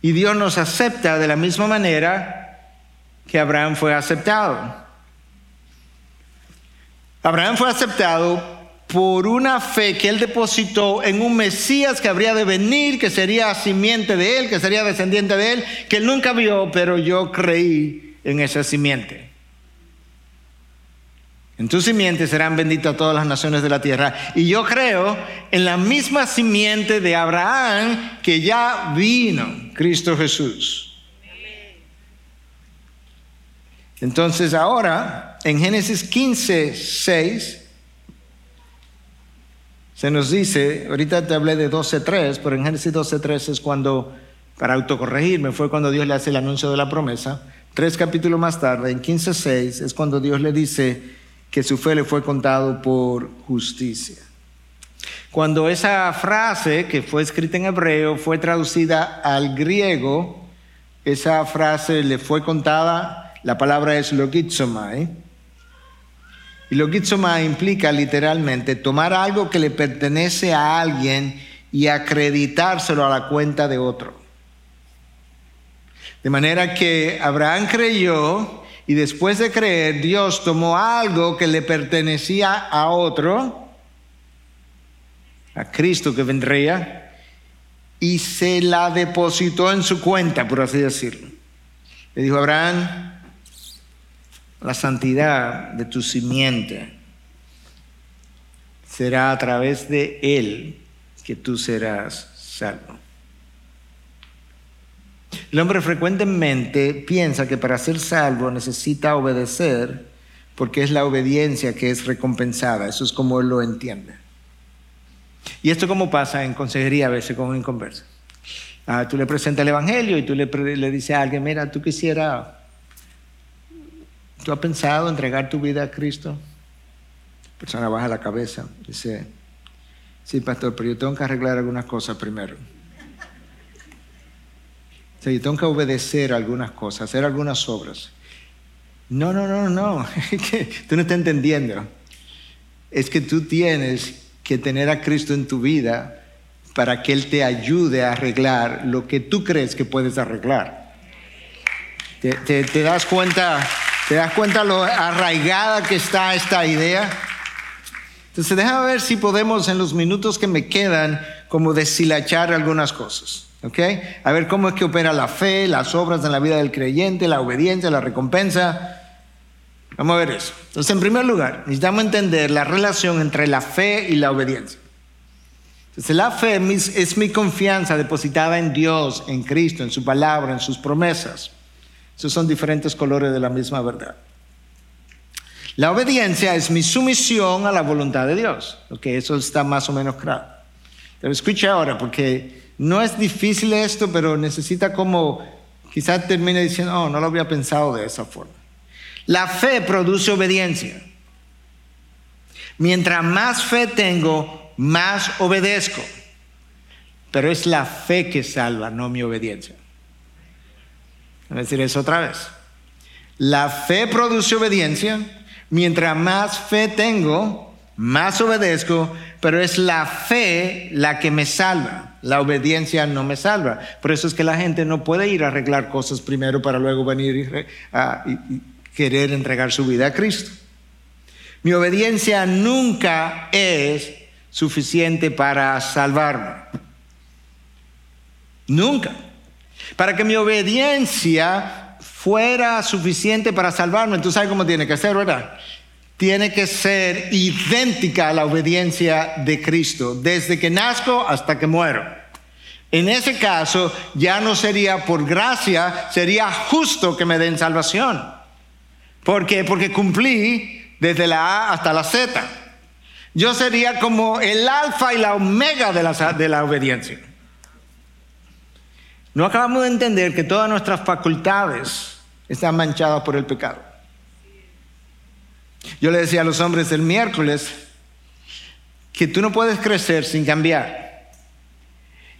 Y Dios nos acepta de la misma manera que Abraham fue aceptado. Abraham fue aceptado por una fe que él depositó en un Mesías que habría de venir, que sería simiente de él, que sería descendiente de él, que él nunca vio, pero yo creí en esa simiente. En tu simiente serán benditas todas las naciones de la tierra. Y yo creo en la misma simiente de Abraham que ya vino, Cristo Jesús. Entonces ahora, en Génesis 15, 6, se nos dice, ahorita te hablé de 12.3, pero en Génesis 12.3 es cuando, para autocorregirme, fue cuando Dios le hace el anuncio de la promesa. Tres capítulos más tarde, en 15.6, es cuando Dios le dice que su fe le fue contado por justicia. Cuando esa frase que fue escrita en hebreo fue traducida al griego, esa frase le fue contada la palabra es logizomai. Y logizomai implica literalmente tomar algo que le pertenece a alguien y acreditárselo a la cuenta de otro. De manera que Abraham creyó y después de creer Dios tomó algo que le pertenecía a otro, a Cristo que vendría, y se la depositó en su cuenta, por así decirlo. Le dijo, Abraham, la santidad de tu simiente. Será a través de él que tú serás salvo. El hombre frecuentemente piensa que para ser salvo necesita obedecer porque es la obediencia que es recompensada. Eso es como él lo entiende. Y esto como pasa en consejería a veces con un inconverso. Ah, tú le presentas el Evangelio y tú le, le dices a alguien, mira, tú quisieras ¿Tú has pensado entregar tu vida a Cristo? La persona baja la cabeza, dice, sí, pastor, pero yo tengo que arreglar algunas cosas primero. O sea, yo tengo que obedecer algunas cosas, hacer algunas obras. No, no, no, no, tú no estás entendiendo. Es que tú tienes que tener a Cristo en tu vida para que Él te ayude a arreglar lo que tú crees que puedes arreglar. ¿Te, te das cuenta? ¿Te das cuenta lo arraigada que está esta idea? Entonces déjame ver si podemos en los minutos que me quedan como deshilachar algunas cosas. ¿Ok? A ver cómo es que opera la fe, las obras en la vida del creyente, la obediencia, la recompensa. Vamos a ver eso. Entonces, en primer lugar, necesitamos entender la relación entre la fe y la obediencia. Entonces, la fe es mi confianza depositada en Dios, en Cristo, en su palabra, en sus promesas. Esos son diferentes colores de la misma verdad. La obediencia es mi sumisión a la voluntad de Dios. Ok, eso está más o menos claro. Pero escuche ahora, porque no es difícil esto, pero necesita como, quizás termine diciendo, oh, no lo había pensado de esa forma. La fe produce obediencia. Mientras más fe tengo, más obedezco. Pero es la fe que salva, no mi obediencia. Voy a decir eso otra vez. La fe produce obediencia. Mientras más fe tengo, más obedezco, pero es la fe la que me salva. La obediencia no me salva. Por eso es que la gente no puede ir a arreglar cosas primero para luego venir y, querer entregar su vida a Cristo. Mi obediencia nunca es suficiente para salvarme. Nunca. Para que mi obediencia fuera suficiente para salvarme, tú sabes cómo tiene que ser, ¿verdad? Tiene que ser idéntica a la obediencia de Cristo, desde que nazco hasta que muero. En ese caso, ya no sería por gracia, sería justo que me den salvación. ¿Por qué? Porque cumplí desde la A hasta la Z. Yo sería como el alfa y la omega de la, de la obediencia. No acabamos de entender que todas nuestras facultades están manchadas por el pecado. Yo le decía a los hombres el miércoles que tú no puedes crecer sin cambiar.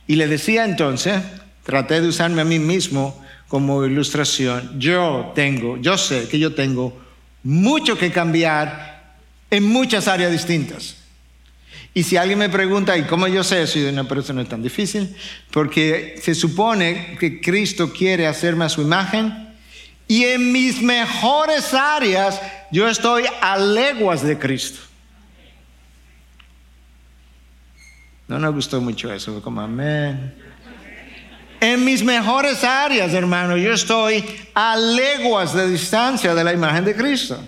Y le decía entonces, traté de usarme a mí mismo como ilustración, yo tengo, yo sé que yo tengo mucho que cambiar en muchas áreas distintas. Y si alguien me pregunta, ¿y cómo yo sé eso? Yo no, pero eso no es tan difícil, porque se supone que Cristo quiere hacerme a su imagen y en mis mejores áreas yo estoy a leguas de Cristo. No nos gustó mucho eso, como amén. En mis mejores áreas, hermano, yo estoy a leguas de distancia de la imagen de Cristo.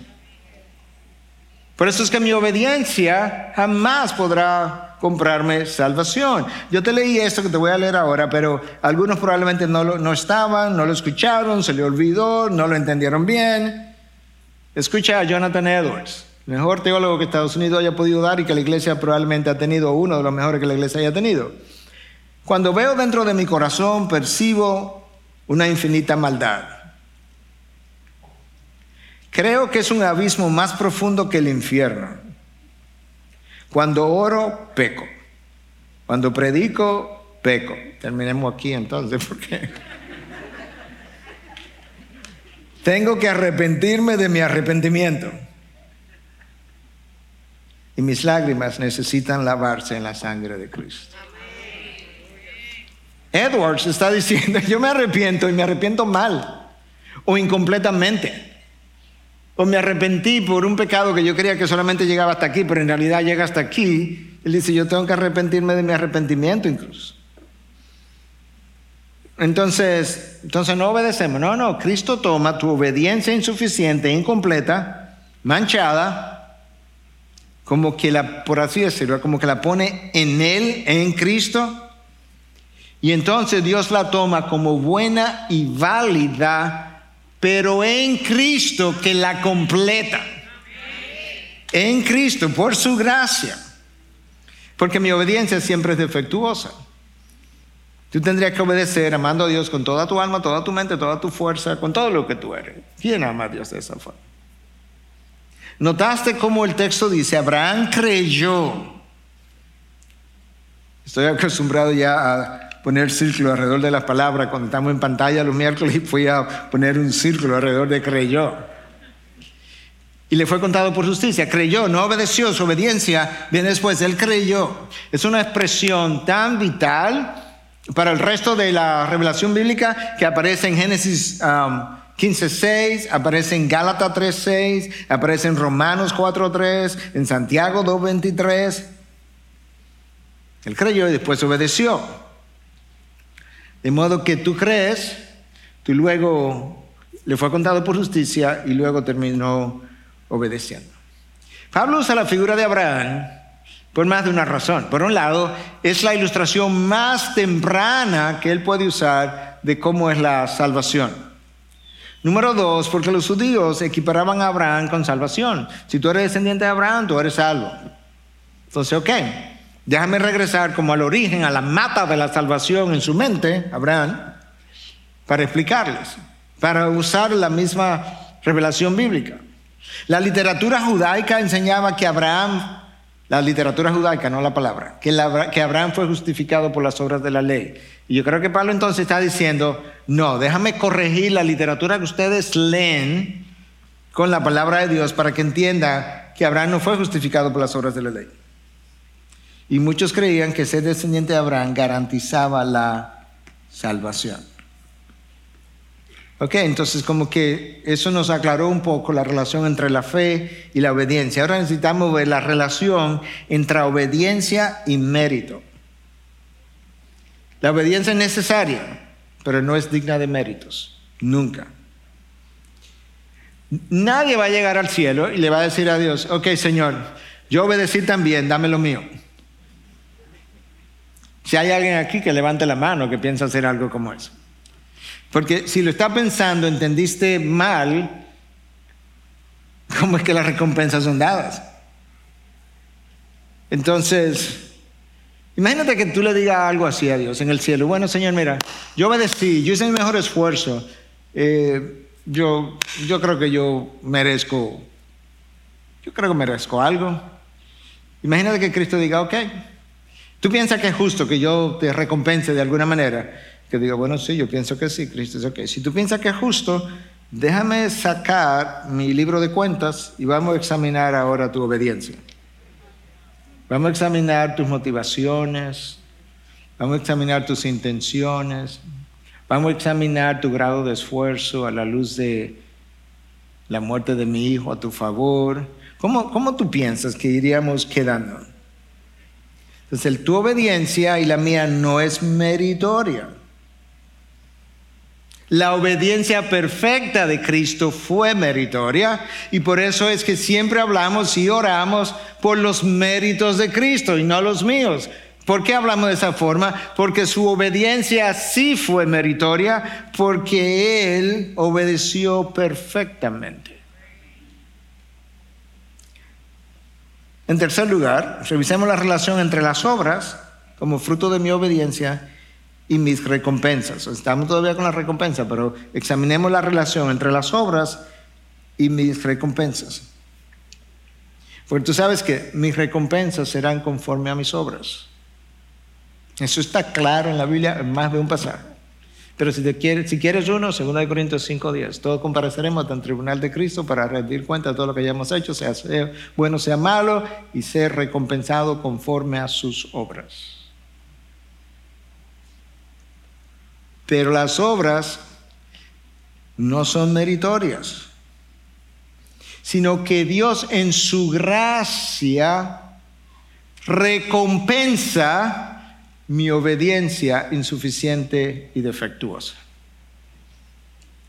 Por eso es que mi obediencia jamás podrá comprarme salvación. Yo te leí esto que te voy a leer ahora, pero algunos probablemente no, no estaban, no lo escucharon, se le olvidó, no lo entendieron bien. Escucha a Jonathan Edwards, mejor teólogo que Estados Unidos haya podido dar y que la iglesia probablemente ha tenido, uno de los mejores que la iglesia haya tenido. Cuando veo dentro de mi corazón, percibo una infinita maldad Creo que es un abismo más profundo que el infierno. Cuando oro, peco. Cuando predico, peco. Terminemos aquí entonces, porque tengo que arrepentirme de mi arrepentimiento. Y mis lágrimas necesitan lavarse en la sangre de Cristo. Edwards está diciendo, yo me arrepiento y me arrepiento mal o incompletamente. O me arrepentí por un pecado que yo creía que solamente llegaba hasta aquí, pero en realidad llega hasta aquí. Él dice, yo tengo que arrepentirme de mi arrepentimiento incluso. Entonces, entonces no obedecemos. No, no, Cristo toma tu obediencia insuficiente, incompleta, manchada, como que la, por así decirlo, como que la pone en Él, en Cristo. Y entonces Dios la toma como buena y válida pero en Cristo que la completa. En Cristo, por su gracia. Porque mi obediencia siempre es defectuosa. Tú tendrías que obedecer amando a Dios con toda tu alma, toda tu mente, toda tu fuerza, con todo lo que tú eres. ¿Quién ama a Dios de esa forma? ¿Notaste cómo el texto dice, Abraham creyó? Estoy acostumbrado ya a poner círculo alrededor de las palabras. Cuando estamos en pantalla los miércoles fui a poner un círculo alrededor de creyó. Y le fue contado por justicia. Creyó, no obedeció. Su obediencia viene después. Él creyó. Es una expresión tan vital para el resto de la revelación bíblica que aparece en Génesis 15.6, um, aparece en Gálatas 3.6, aparece en Romanos 4.3, en Santiago 2.23. Él creyó y después obedeció. De modo que tú crees, tú luego le fue contado por justicia y luego terminó obedeciendo. Pablo usa la figura de Abraham por más de una razón. Por un lado, es la ilustración más temprana que él puede usar de cómo es la salvación. Número dos, porque los judíos equiparaban a Abraham con salvación. Si tú eres descendiente de Abraham, tú eres salvo. Entonces, ok, Déjame regresar como al origen, a la mata de la salvación en su mente, Abraham, para explicarles, para usar la misma revelación bíblica. La literatura judaica enseñaba que Abraham la literatura judaica, no la palabra, que, que Abraham fue justificado por las obras de la ley. Y yo creo que Pablo entonces está diciendo, no, déjame corregir la literatura que ustedes leen con la palabra de Dios para que entienda que Abraham no fue justificado por las obras de la ley. Y muchos creían que ser descendiente de Abraham garantizaba la salvación. Ok, entonces como que eso nos aclaró un poco la relación entre la fe y la obediencia. Ahora necesitamos ver la relación entre obediencia y mérito. La obediencia es necesaria, pero no es digna de méritos, nunca. Nadie va a llegar al cielo y le va a decir a Dios, ok Señor, yo obedecí también, dame lo mío. Si hay alguien aquí que levante la mano que piensa hacer algo como eso. Porque si lo está pensando, entendiste mal cómo es que las recompensas son dadas. Entonces, imagínate que tú le digas algo así a Dios en el cielo. Bueno, Señor, mira, yo obedecí, yo hice mi mejor esfuerzo. Eh, yo, yo creo que yo merezco, yo creo que merezco algo. Imagínate que Cristo diga, ok, tú piensas que es justo que yo te recompense de alguna manera que diga, bueno, sí, yo pienso que sí, Cristo es ok. Si tú piensas que es justo, déjame sacar mi libro de cuentas y vamos a examinar ahora tu obediencia. Vamos a examinar tus motivaciones, vamos a examinar tus intenciones, vamos a examinar tu grado de esfuerzo a la luz de la muerte de mi hijo a tu favor. ¿Cómo, cómo tú piensas que iríamos quedando? Entonces, tu obediencia y la mía no es meritoria. La obediencia perfecta de Cristo fue meritoria y por eso es que siempre hablamos y oramos por los méritos de Cristo y no los míos. ¿Por qué hablamos de esa forma? Porque su obediencia sí fue meritoria porque Él obedeció perfectamente. En tercer lugar, revisemos la relación entre las obras como fruto de mi obediencia y mis recompensas. Estamos todavía con la recompensa, pero examinemos la relación entre las obras y mis recompensas. Porque tú sabes que mis recompensas serán conforme a mis obras. Eso está claro en la Biblia en más de un pasaje. Pero si, te quieres, si quieres uno, 2 Corintios 5 días, todos compareceremos ante el tribunal de Cristo para rendir cuenta de todo lo que hayamos hecho, sea, sea bueno, sea malo, y ser recompensado conforme a sus obras. Pero las obras no son meritorias, sino que Dios en su gracia recompensa mi obediencia insuficiente y defectuosa.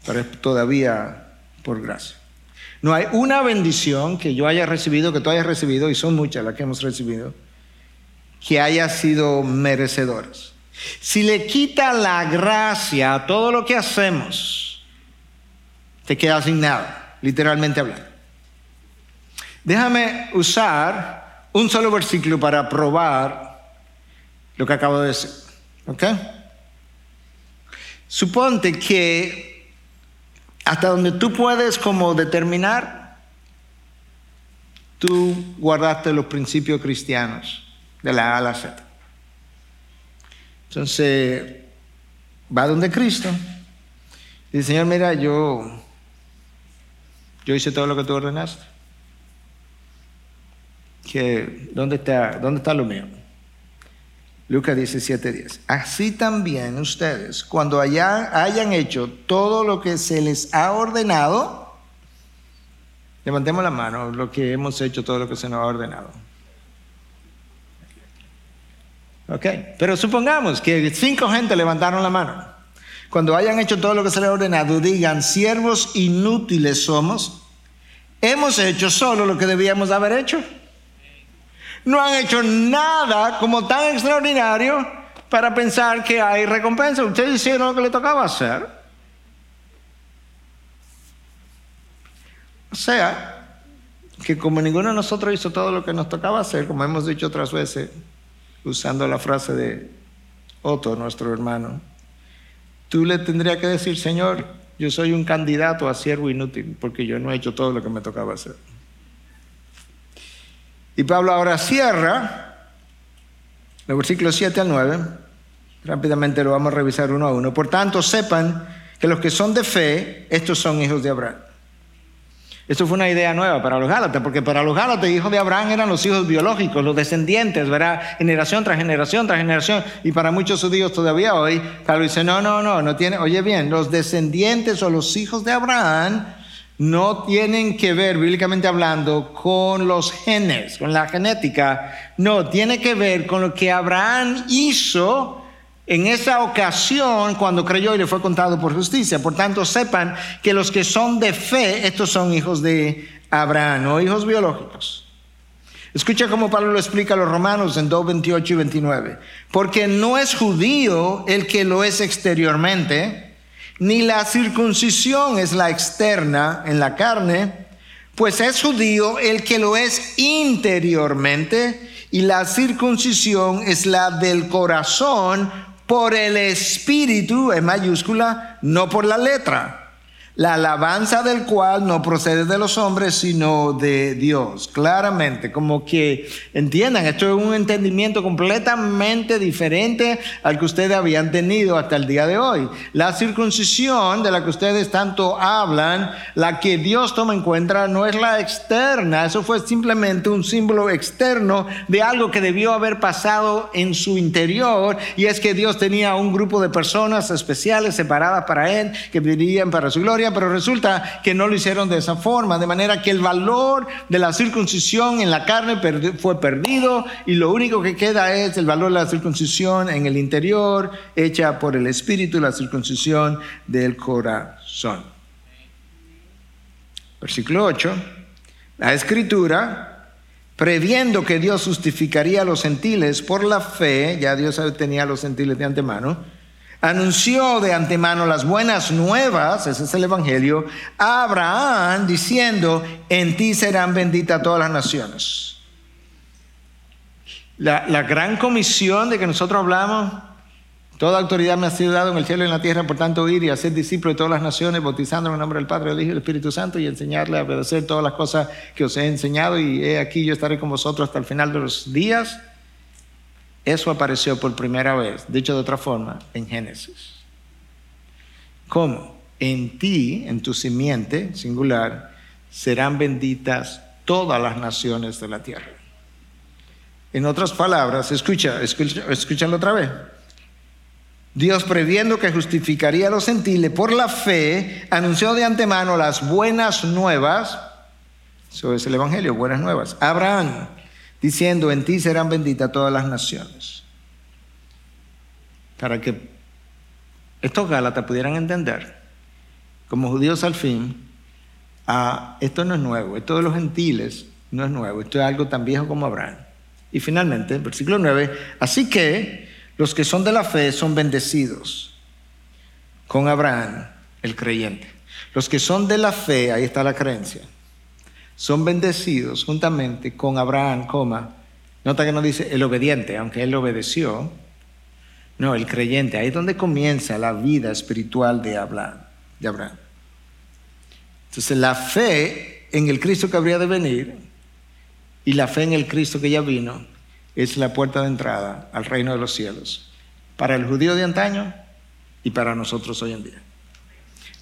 Pero es todavía por gracia. No hay una bendición que yo haya recibido, que tú hayas recibido, y son muchas las que hemos recibido, que haya sido merecedoras. Si le quita la gracia a todo lo que hacemos, te quedas sin nada, literalmente hablando. Déjame usar un solo versículo para probar lo que acabo de decir. ¿Ok? Suponte que hasta donde tú puedes como determinar, tú guardaste los principios cristianos de la A a la Z. Entonces, va donde Cristo. Dice, Señor, mira, yo, yo hice todo lo que tú ordenaste. Que, ¿dónde está, dónde está lo mío? Lucas 17, 10. Así también ustedes, cuando hayan hecho todo lo que se les ha ordenado, levantemos la mano, lo que hemos hecho, todo lo que se nos ha ordenado. Ok, pero supongamos que cinco gente levantaron la mano. Cuando hayan hecho todo lo que se les ha ordenado, digan, siervos inútiles somos. Hemos hecho solo lo que debíamos haber hecho. No han hecho nada como tan extraordinario para pensar que hay recompensa. Ustedes hicieron lo que le tocaba hacer. O sea, que como ninguno de nosotros hizo todo lo que nos tocaba hacer, como hemos dicho otras veces, usando la frase de Otto, nuestro hermano, tú le tendrías que decir, Señor, yo soy un candidato a siervo inútil porque yo no he hecho todo lo que me tocaba hacer. Y Pablo ahora cierra los versículos 7 al 9. Rápidamente lo vamos a revisar uno a uno. Por tanto, sepan que los que son de fe, estos son hijos de Abraham. Esto fue una idea nueva para los Gálatas, porque para los Gálatas, hijos de Abraham eran los hijos biológicos, los descendientes, ¿verdad? Generación tras generación tras generación. Y para muchos judíos todavía hoy, Pablo dice, no, no, no, no tiene, oye bien, los descendientes o los hijos de Abraham no tienen que ver, bíblicamente hablando, con los genes, con la genética. No, tiene que ver con lo que Abraham hizo en esa ocasión cuando creyó y le fue contado por justicia. Por tanto, sepan que los que son de fe, estos son hijos de Abraham, no hijos biológicos. Escucha cómo Pablo lo explica a los romanos en 2, 28 y 29. Porque no es judío el que lo es exteriormente, ni la circuncisión es la externa en la carne, pues es judío el que lo es interiormente, y la circuncisión es la del corazón por el Espíritu, en mayúscula, no por la letra la alabanza del cual no procede de los hombres, sino de Dios. Claramente, como que entiendan, esto es un entendimiento completamente diferente al que ustedes habían tenido hasta el día de hoy. La circuncisión de la que ustedes tanto hablan, la que Dios toma en cuenta, no es la externa, eso fue simplemente un símbolo externo de algo que debió haber pasado en su interior, y es que Dios tenía un grupo de personas especiales separadas para Él, que vivirían para su gloria pero resulta que no lo hicieron de esa forma, de manera que el valor de la circuncisión en la carne fue perdido y lo único que queda es el valor de la circuncisión en el interior, hecha por el Espíritu, la circuncisión del corazón. Versículo 8. La escritura, previendo que Dios justificaría a los gentiles por la fe, ya Dios tenía a los gentiles de antemano, anunció de antemano las buenas nuevas, ese es el Evangelio, a Abraham diciendo, en ti serán benditas todas las naciones. La, gran comisión de que nosotros hablamos, toda autoridad me ha sido dada en el cielo y en la tierra, por tanto ir y hacer discípulos de todas las naciones, bautizando en el nombre del Padre, del Hijo y del Espíritu Santo y enseñarle a obedecer todas las cosas que os he enseñado y he aquí yo estaré con vosotros hasta el final de los días. Eso apareció por primera vez, dicho de otra forma, en Génesis. ¿Cómo? En ti, en tu simiente singular, serán benditas todas las naciones de la tierra. En otras palabras, escucha, escucha escúchalo otra vez. Dios, previendo que justificaría a los gentiles por la fe, anunció de antemano las buenas nuevas. Eso es el Evangelio, buenas nuevas. Abraham, diciendo, en ti serán benditas todas las naciones. Para que estos Gálatas pudieran entender, como judíos al fin, ah, esto no es nuevo, esto de los gentiles no es nuevo, esto es algo tan viejo como Abraham. Y finalmente, versículo 9, así que los que son de la fe son bendecidos con Abraham, el creyente. Los que son de la fe, ahí está la creencia son bendecidos juntamente con Abraham. Nota que no dice el obediente, aunque él obedeció. No, el creyente. Ahí es donde comienza la vida espiritual de Abraham. De Abraham. Entonces la fe en el Cristo que habría de venir y la fe en el Cristo que ya vino es la puerta de entrada al reino de los cielos. Para el judío de antaño y para nosotros hoy en día.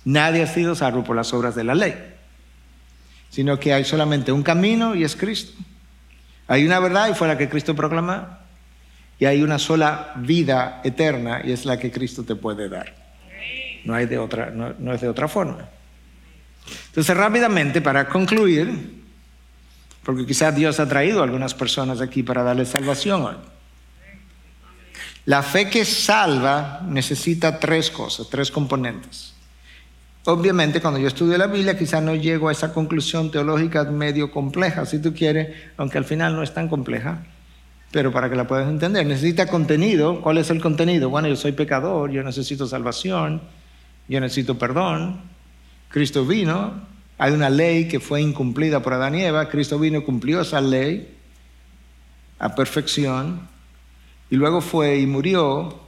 Nadie ha sido salvo por las obras de la ley sino que hay solamente un camino y es Cristo. Hay una verdad y fue la que Cristo proclamó. Y hay una sola vida eterna y es la que Cristo te puede dar. No, hay de otra, no, es de otra forma. Entonces, rápidamente, para concluir, porque quizás Dios ha traído a algunas personas aquí para darles salvación hoy. La fe que salva necesita tres cosas, tres componentes. Obviamente, cuando yo estudio la Biblia, quizás no llego a esa conclusión teológica medio compleja, si tú quieres, aunque al final no es tan compleja, pero para que la puedas entender. Necesita contenido. ¿Cuál es el contenido? Bueno, yo soy pecador, yo necesito salvación, yo necesito perdón. Cristo vino, hay una ley que fue incumplida por Adán y Eva, Cristo vino cumplió esa ley a perfección, y luego fue y murió,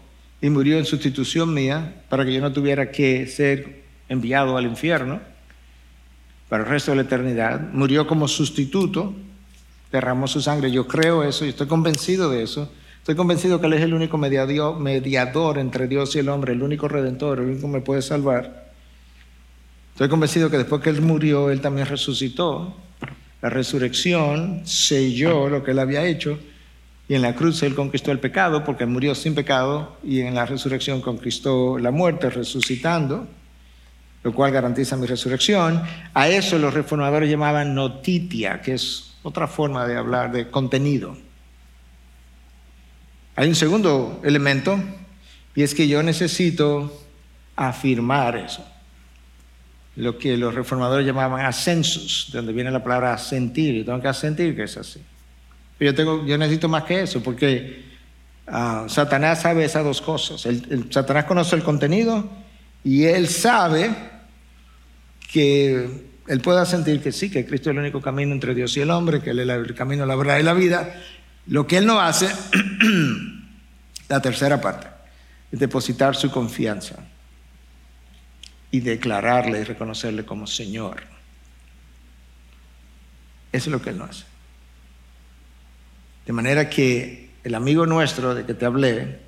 y murió en sustitución mía, para que yo no tuviera que ser enviado al infierno para el resto de la eternidad, murió como sustituto derramó su sangre. Yo creo eso y estoy convencido de eso. Estoy convencido que Él es el único mediador entre Dios y el hombre, el único redentor, el único que me puede salvar. Estoy convencido que después que Él murió, Él también resucitó. La resurrección selló lo que Él había hecho y en la cruz Él conquistó el pecado porque murió sin pecado y en la resurrección conquistó la muerte resucitando, lo cual garantiza mi resurrección. A eso los reformadores llamaban notitia, que es otra forma de hablar de contenido. Hay un segundo elemento y es que yo necesito afirmar eso. Lo que los reformadores llamaban ascensus, de donde viene la palabra asentir. Y tengo que asentir que es así. Pero yo, tengo, yo necesito más que eso, porque ah, Satanás sabe esas dos cosas. Satanás conoce el contenido y él sabe que él puede sentir que sí, que Cristo es el único camino entre Dios y el hombre, que Él es el camino, la verdad y la vida, lo que él no hace, la tercera parte, es depositar su confianza y declararle y reconocerle como Señor. Eso es lo que él no hace. De manera que el amigo nuestro de que te hablé,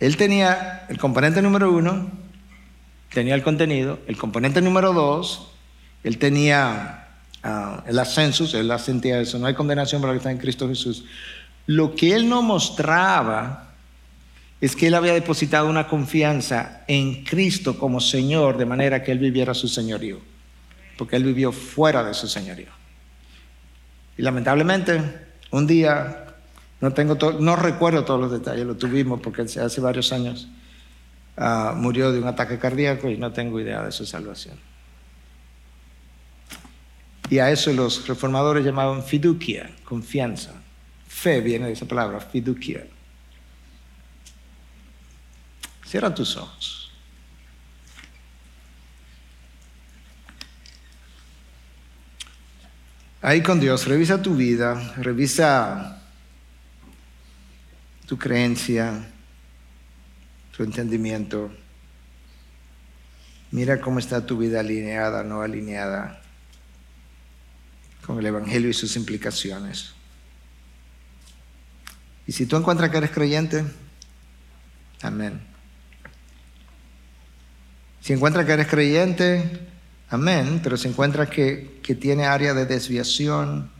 él tenía el componente número uno, tenía el contenido, el componente número dos, él tenía Ah, el ascenso, él asentía eso, no hay condenación para que en Cristo Jesús. Lo que él no mostraba es que él había depositado una confianza en Cristo como Señor, de manera que él viviera su señorío, porque él vivió fuera de su señorío. Y lamentablemente, un día, no, no recuerdo todos los detalles, lo tuvimos porque hace varios años ah, murió de un ataque cardíaco y no tengo idea de su salvación. Y a eso los reformadores llamaban fiducia, confianza. Fe viene de esa palabra, fiducia. Cierra tus ojos. Ahí con Dios, revisa tu vida, revisa tu creencia, tu entendimiento. Mira cómo está tu vida alineada, no alineada con el Evangelio y sus implicaciones. Y si tú encuentras que eres creyente, amén. Si encuentras que eres creyente, amén, pero si encuentras que, que tiene área de desviación,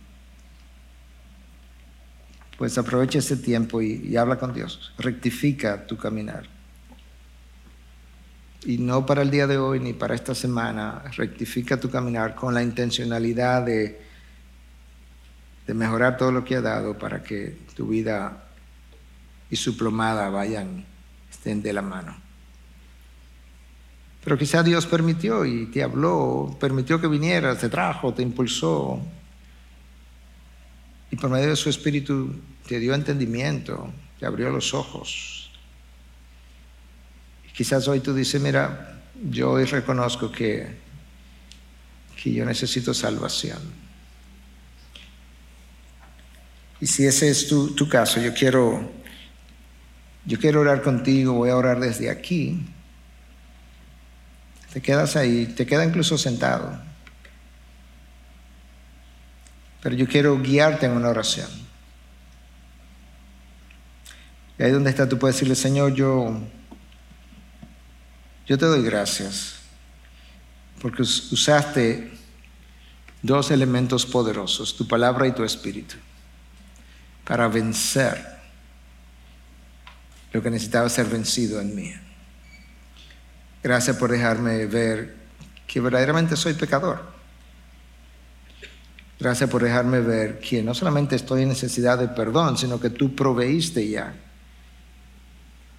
pues aprovecha ese tiempo y habla con Dios, rectifica tu caminar. Y no para el día de hoy ni para esta semana, rectifica tu caminar con la intencionalidad de de mejorar todo lo que ha dado para que tu vida y su plomada vayan, estén de la mano. Pero quizá Dios permitió y te habló, permitió que vinieras, te trajo, te impulsó. Y por medio de su espíritu te dio entendimiento, te abrió los ojos. Quizás hoy tú dices, mira, yo hoy reconozco que, que yo necesito salvación. Y si ese es tu, tu caso, yo quiero, yo quiero orar contigo, voy a orar desde aquí. Te quedas ahí, te queda incluso sentado. Pero yo quiero guiarte en una oración. Y ahí donde está, tú puedes decirle, Señor, yo, yo te doy gracias porque usaste dos elementos poderosos, tu palabra y tu espíritu para vencer lo que necesitaba ser vencido en mí. Gracias por dejarme ver que verdaderamente soy pecador. Gracias por dejarme ver que no solamente estoy en necesidad de perdón, sino que tú proveíste ya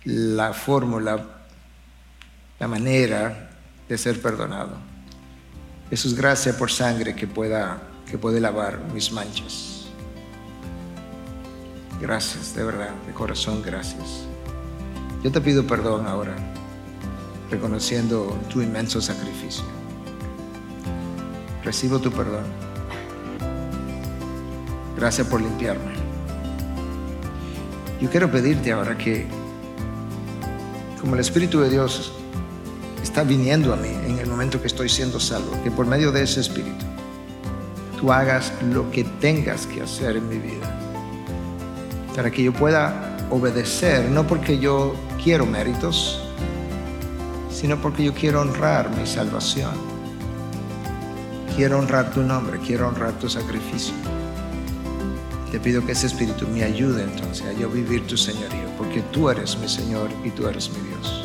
la fórmula, la manera de ser perdonado. Jesús, gracias por sangre que pueda que puede lavar mis manchas. Gracias, de verdad, de corazón, gracias. Yo te pido perdón ahora, reconociendo tu inmenso sacrificio. Recibo tu perdón. Gracias por limpiarme. Yo quiero pedirte ahora que, como el Espíritu de Dios está viniendo a mí en el momento que estoy siendo salvo, que por medio de ese Espíritu, tú hagas lo que tengas que hacer en mi vida. Para que yo pueda obedecer, no porque yo quiero méritos, sino porque yo quiero honrar mi salvación. Quiero honrar tu nombre, quiero honrar tu sacrificio. Te pido que ese espíritu me ayude entonces a yo vivir tu señorío, porque tú eres mi Señor y tú eres mi Dios.